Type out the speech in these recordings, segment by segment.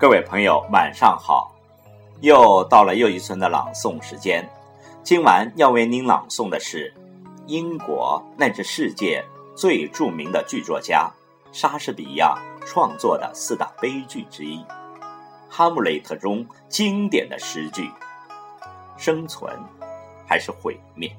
各位朋友，晚上好！又到了又一村的朗诵时间。今晚要为您朗诵的是英国乃至世界最著名的剧作家莎士比亚创作的四大悲剧之一《哈姆雷特》中经典的诗句：“生存还是毁灭？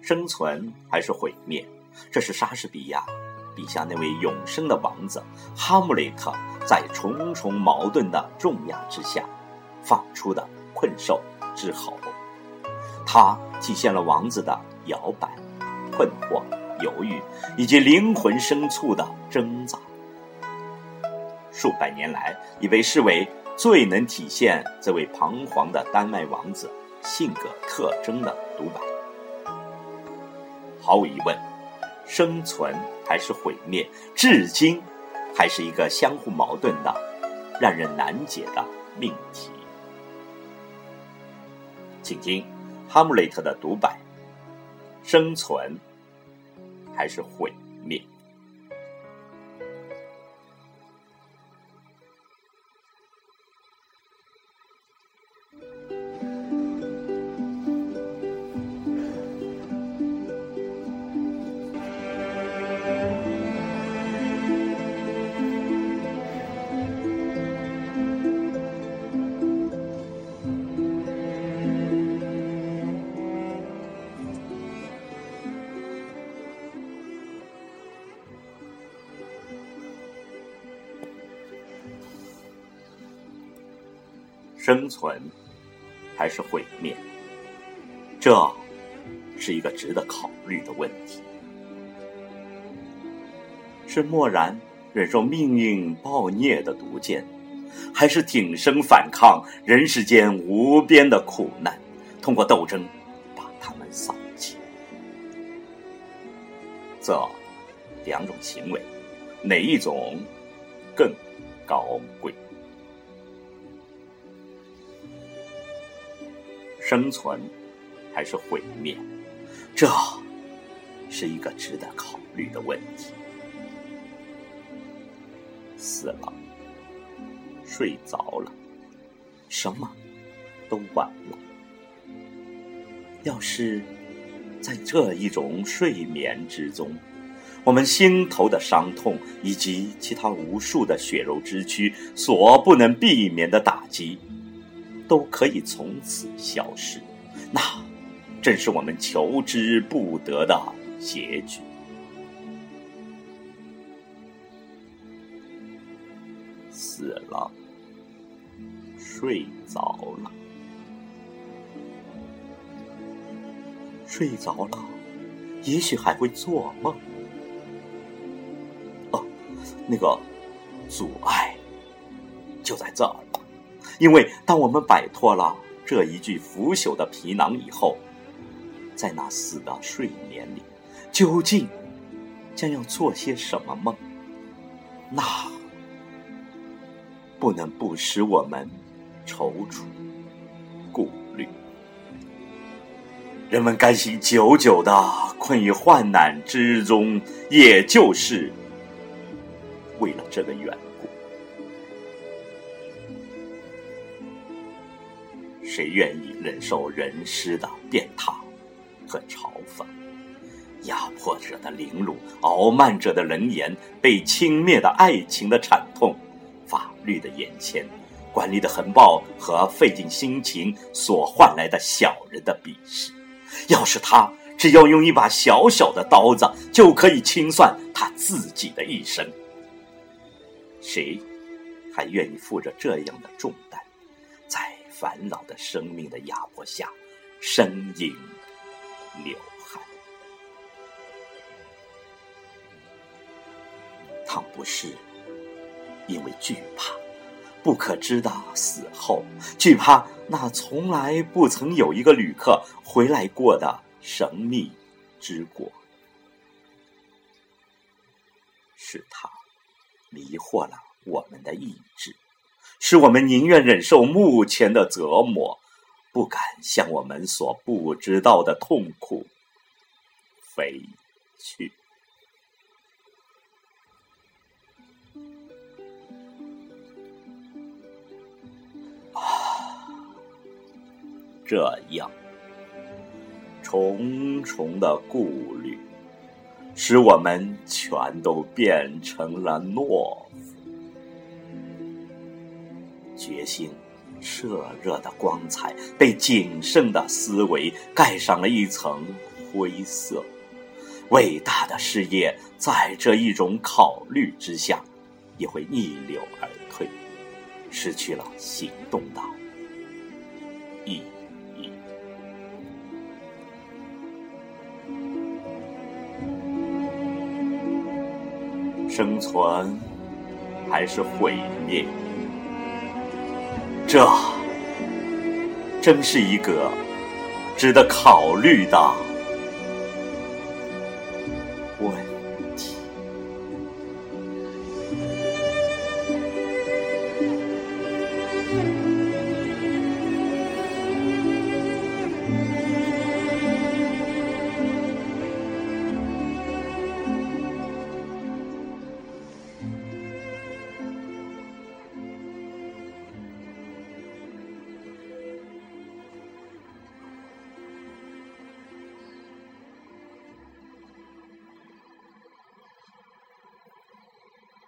生存还是毁灭？”这是莎士比亚。笔下那位永生的王子哈姆雷特，在重重矛盾的重压之下，放出的困兽之吼。它体现了王子的摇摆、困惑、犹豫，以及灵魂深处的挣扎。数百年来，已被视为最能体现这位彷徨的丹麦王子性格特征的独白。毫无疑问，生存。还是毁灭，至今还是一个相互矛盾的、让人难解的命题。请听《哈姆雷特》的独白：生存还是毁灭？生存还是毁灭？这是一个值得考虑的问题。是漠然忍受命运暴虐的毒箭，还是挺身反抗人世间无边的苦难，通过斗争把他们扫尽？这两种行为，哪一种更高贵？生存还是毁灭？这是一个值得考虑的问题。死了，睡着了，什么都晚了。要是在这一种睡眠之中，我们心头的伤痛以及其他无数的血肉之躯所不能避免的打击。都可以从此消失，那正是我们求之不得的结局。死了，睡着了，睡着了，也许还会做梦。哦，那个阻碍就在这儿。因为当我们摆脱了这一具腐朽的皮囊以后，在那死的睡眠里，究竟将要做些什么梦？那不能不使我们踌躇、顾虑。人们甘心久久的困于患难之中，也就是为了这个缘。谁愿意忍受人师的变态和嘲讽，压迫者的凌辱，傲慢者的冷眼，被轻蔑的爱情的惨痛，法律的眼前，管理的横暴和费尽心情所换来的小人的鄙视？要是他只要用一把小小的刀子，就可以清算他自己的一生，谁还愿意负着这样的重担？烦恼的生命的压迫下，呻吟流汗。倘不是因为惧怕不可知的死后，惧怕那从来不曾有一个旅客回来过的神秘之国，是他迷惑了我们的意志。使我们宁愿忍受目前的折磨不敢向我们所不知道的痛苦飞去。啊这样重重的顾虑使我们全都变成了懦夫。决心炽热的光彩被谨慎的思维盖上了一层灰色。伟大的事业在这一种考虑之下，也会逆流而退，失去了行动的意义。生存还是毁灭？这真是一个值得考虑的。